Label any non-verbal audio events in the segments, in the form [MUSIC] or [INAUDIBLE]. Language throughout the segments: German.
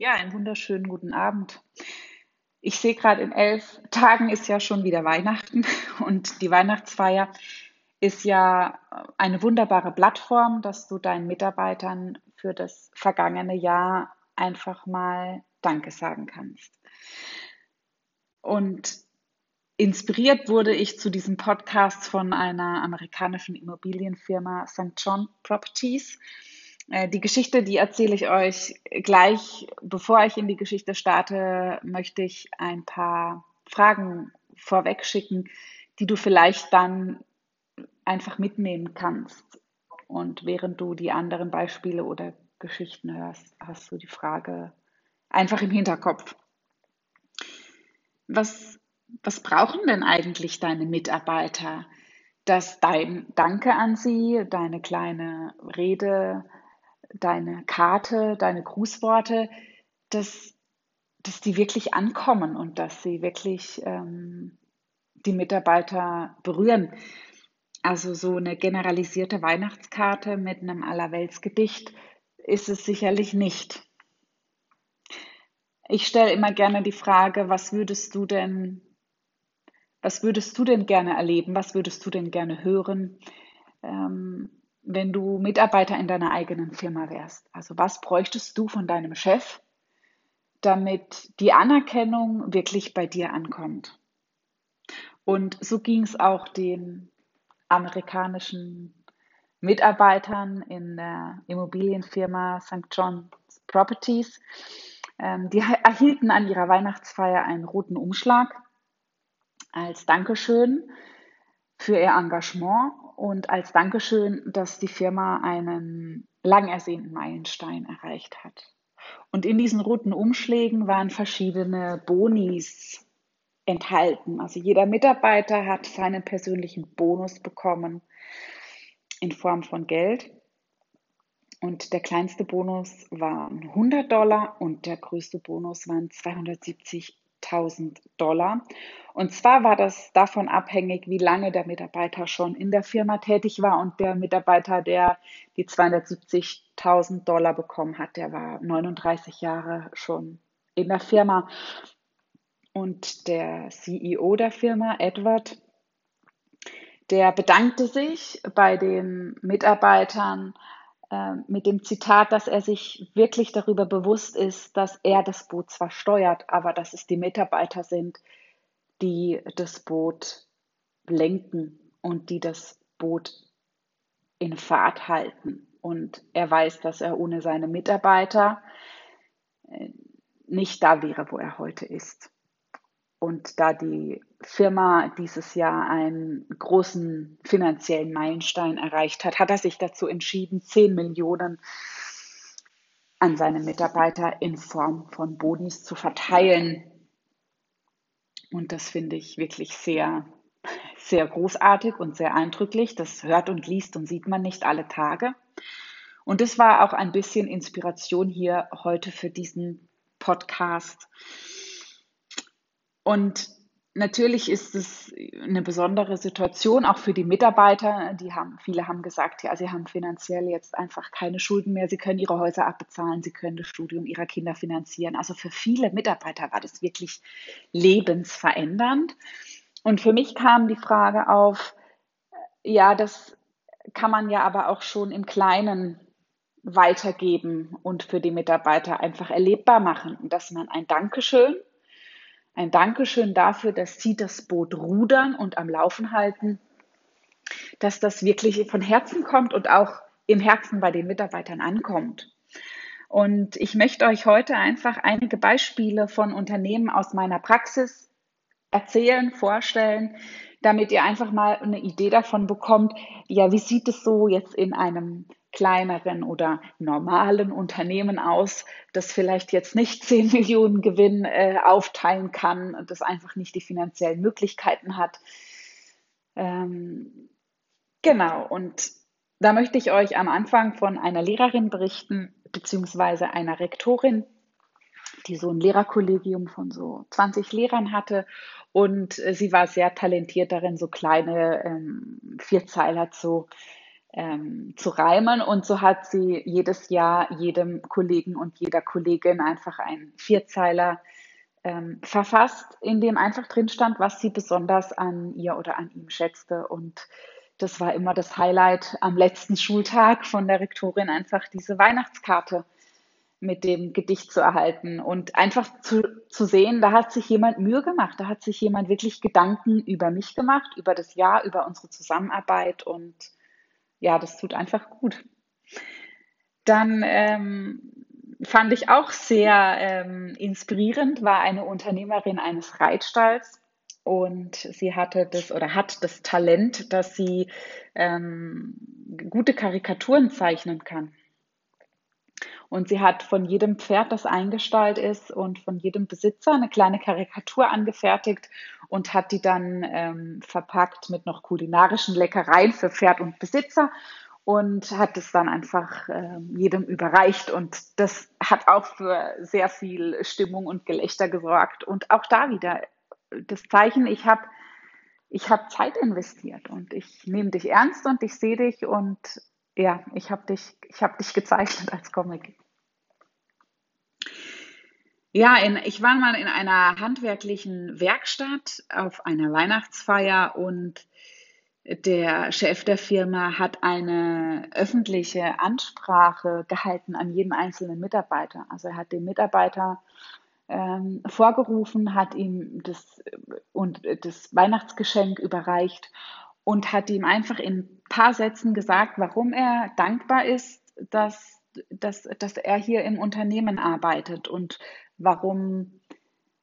Ja, einen wunderschönen guten Abend. Ich sehe gerade, in elf Tagen ist ja schon wieder Weihnachten [LAUGHS] und die Weihnachtsfeier ist ja eine wunderbare Plattform, dass du deinen Mitarbeitern für das vergangene Jahr einfach mal Danke sagen kannst. Und inspiriert wurde ich zu diesem Podcast von einer amerikanischen Immobilienfirma St. John Properties. Äh, die Geschichte, die erzähle ich euch gleich. Bevor ich in die Geschichte starte, möchte ich ein paar Fragen vorweg schicken, die du vielleicht dann einfach mitnehmen kannst. Und während du die anderen Beispiele oder Geschichten hörst, hast du die Frage einfach im Hinterkopf. Was, was brauchen denn eigentlich deine Mitarbeiter? Dass dein Danke an sie, deine kleine Rede, deine Karte, deine Grußworte, dass, dass die wirklich ankommen und dass sie wirklich ähm, die Mitarbeiter berühren. Also so eine generalisierte Weihnachtskarte mit einem Allerweltsgedicht ist es sicherlich nicht. Ich stelle immer gerne die Frage, was würdest du denn, was würdest du denn gerne erleben? Was würdest du denn gerne hören? Ähm, wenn du Mitarbeiter in deiner eigenen Firma wärst? Also was bräuchtest du von deinem Chef, damit die Anerkennung wirklich bei dir ankommt? Und so ging es auch den amerikanischen Mitarbeitern in der Immobilienfirma St. John's Properties. Ähm, die erhielten an ihrer Weihnachtsfeier einen roten Umschlag als Dankeschön für ihr Engagement und als Dankeschön, dass die Firma einen lang ersehnten Meilenstein erreicht hat. Und in diesen roten Umschlägen waren verschiedene Bonis enthalten. Also jeder Mitarbeiter hat seinen persönlichen Bonus bekommen in Form von Geld. Und der kleinste Bonus waren 100 Dollar und der größte Bonus waren 270 1000 Dollar. Und zwar war das davon abhängig, wie lange der Mitarbeiter schon in der Firma tätig war. Und der Mitarbeiter, der die 270.000 Dollar bekommen hat, der war 39 Jahre schon in der Firma. Und der CEO der Firma, Edward, der bedankte sich bei den Mitarbeitern äh, mit dem Zitat, dass er sich wirklich darüber bewusst ist, dass er das Boot zwar steuert, aber dass es die Mitarbeiter sind, die das Boot lenken und die das Boot in Fahrt halten. Und er weiß, dass er ohne seine Mitarbeiter äh, nicht da wäre, wo er heute ist. Und da die Firma dieses Jahr einen großen finanziellen Meilenstein erreicht hat, hat er sich dazu entschieden, 10 Millionen an seine Mitarbeiter in Form von Bonis zu verteilen. Und das finde ich wirklich sehr, sehr großartig und sehr eindrücklich. Das hört und liest und sieht man nicht alle Tage. Und das war auch ein bisschen Inspiration hier heute für diesen Podcast. Und natürlich ist es eine besondere Situation auch für die Mitarbeiter. Die haben, viele haben gesagt, ja, sie haben finanziell jetzt einfach keine Schulden mehr. Sie können ihre Häuser abbezahlen, sie können das Studium ihrer Kinder finanzieren. Also für viele Mitarbeiter war das wirklich lebensverändernd. Und für mich kam die Frage auf, ja, das kann man ja aber auch schon im Kleinen weitergeben und für die Mitarbeiter einfach erlebbar machen, dass man ein Dankeschön ein Dankeschön dafür, dass Sie das Boot rudern und am Laufen halten, dass das wirklich von Herzen kommt und auch im Herzen bei den Mitarbeitern ankommt. Und ich möchte euch heute einfach einige Beispiele von Unternehmen aus meiner Praxis erzählen, vorstellen, damit ihr einfach mal eine Idee davon bekommt, ja, wie sieht es so jetzt in einem kleineren oder normalen Unternehmen aus, das vielleicht jetzt nicht 10 [LAUGHS] Millionen Gewinn äh, aufteilen kann, das einfach nicht die finanziellen Möglichkeiten hat. Ähm, genau, und da möchte ich euch am Anfang von einer Lehrerin berichten, beziehungsweise einer Rektorin, die so ein Lehrerkollegium von so 20 Lehrern hatte. Und äh, sie war sehr talentiert darin, so kleine ähm, Vierzeiler zu ähm, zu reimen. Und so hat sie jedes Jahr jedem Kollegen und jeder Kollegin einfach einen Vierzeiler ähm, verfasst, in dem einfach drin stand, was sie besonders an ihr oder an ihm schätzte. Und das war immer das Highlight am letzten Schultag von der Rektorin, einfach diese Weihnachtskarte mit dem Gedicht zu erhalten und einfach zu, zu sehen, da hat sich jemand Mühe gemacht, da hat sich jemand wirklich Gedanken über mich gemacht, über das Jahr, über unsere Zusammenarbeit und ja, das tut einfach gut. Dann ähm, fand ich auch sehr ähm, inspirierend, war eine Unternehmerin eines Reitstalls und sie hatte das oder hat das Talent, dass sie ähm, gute Karikaturen zeichnen kann. Und sie hat von jedem Pferd, das eingestallt ist und von jedem Besitzer eine kleine Karikatur angefertigt und hat die dann ähm, verpackt mit noch kulinarischen Leckereien für Pferd und Besitzer und hat es dann einfach äh, jedem überreicht. Und das hat auch für sehr viel Stimmung und Gelächter gesorgt. Und auch da wieder das Zeichen, ich habe ich hab Zeit investiert und ich nehme dich ernst und ich sehe dich und ja, ich habe dich, ich dich gezeichnet als Comic. Ja, in, ich war mal in einer handwerklichen Werkstatt auf einer Weihnachtsfeier und der Chef der Firma hat eine öffentliche Ansprache gehalten an jeden einzelnen Mitarbeiter. Also er hat den Mitarbeiter ähm, vorgerufen, hat ihm das, und das Weihnachtsgeschenk überreicht und hat ihm einfach in ein paar Sätzen gesagt, warum er dankbar ist, dass, dass, dass er hier im Unternehmen arbeitet und warum,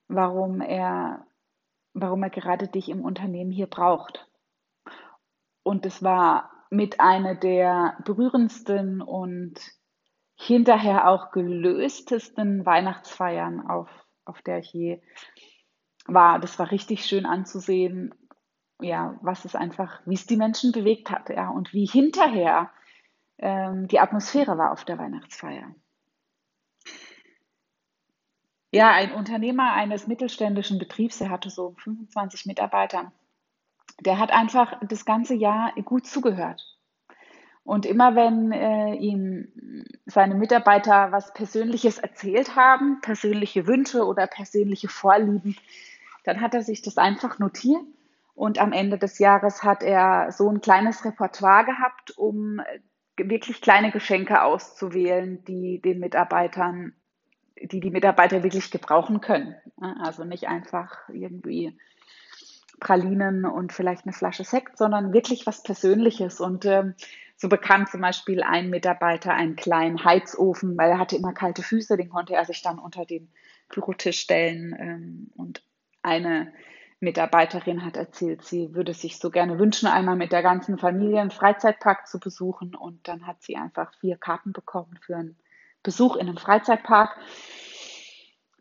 warum, er, warum er gerade dich im Unternehmen hier braucht. Und es war mit einer der berührendsten und hinterher auch gelöstesten Weihnachtsfeiern, auf, auf der ich je war. Das war richtig schön anzusehen, ja, was es einfach, wie es die Menschen bewegt hat, ja, und wie hinterher ähm, die Atmosphäre war auf der Weihnachtsfeier. Ja, ein Unternehmer eines mittelständischen Betriebs, der hatte so 25 Mitarbeiter, der hat einfach das ganze Jahr gut zugehört. Und immer wenn äh, ihm seine Mitarbeiter was Persönliches erzählt haben, persönliche Wünsche oder persönliche Vorlieben, dann hat er sich das einfach notiert. Und am Ende des Jahres hat er so ein kleines Repertoire gehabt, um äh, wirklich kleine Geschenke auszuwählen, die den Mitarbeitern, die die Mitarbeiter wirklich gebrauchen können. Also nicht einfach irgendwie Pralinen und vielleicht eine Flasche Sekt, sondern wirklich was Persönliches. Und ähm, so bekam zum Beispiel ein Mitarbeiter einen kleinen Heizofen, weil er hatte immer kalte Füße, den konnte er sich dann unter den Bürotisch stellen. Ähm, und eine Mitarbeiterin hat erzählt, sie würde sich so gerne wünschen, einmal mit der ganzen Familie einen Freizeitpark zu besuchen. Und dann hat sie einfach vier Karten bekommen für einen Besuch in einem Freizeitpark.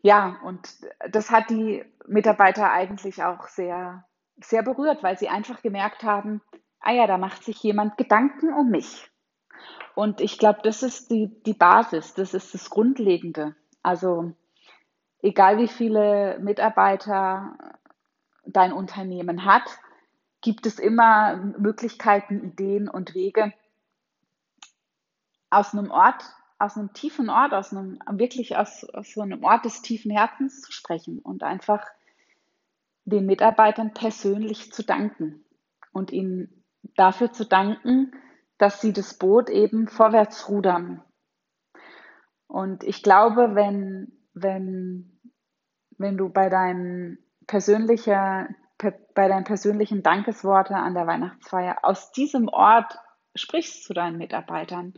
Ja, und das hat die Mitarbeiter eigentlich auch sehr, sehr berührt, weil sie einfach gemerkt haben, ah ja, da macht sich jemand Gedanken um mich. Und ich glaube, das ist die, die Basis, das ist das Grundlegende. Also egal wie viele Mitarbeiter dein Unternehmen hat, gibt es immer Möglichkeiten, Ideen und Wege, aus einem Ort, aus einem tiefen Ort, aus einem, wirklich aus, aus so einem Ort des tiefen Herzens zu sprechen und einfach den Mitarbeitern persönlich zu danken und ihnen dafür zu danken, dass sie das Boot eben vorwärts rudern. Und ich glaube, wenn, wenn, wenn du bei deinen persönlicher, bei deinen persönlichen Dankesworte an der Weihnachtsfeier aus diesem Ort sprichst zu deinen Mitarbeitern,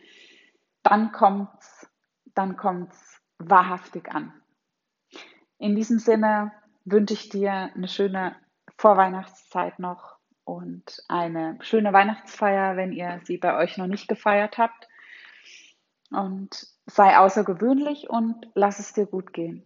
dann kommt's, dann kommt's wahrhaftig an. In diesem Sinne wünsche ich dir eine schöne Vorweihnachtszeit noch und eine schöne Weihnachtsfeier, wenn ihr sie bei euch noch nicht gefeiert habt. Und sei außergewöhnlich und lass es dir gut gehen.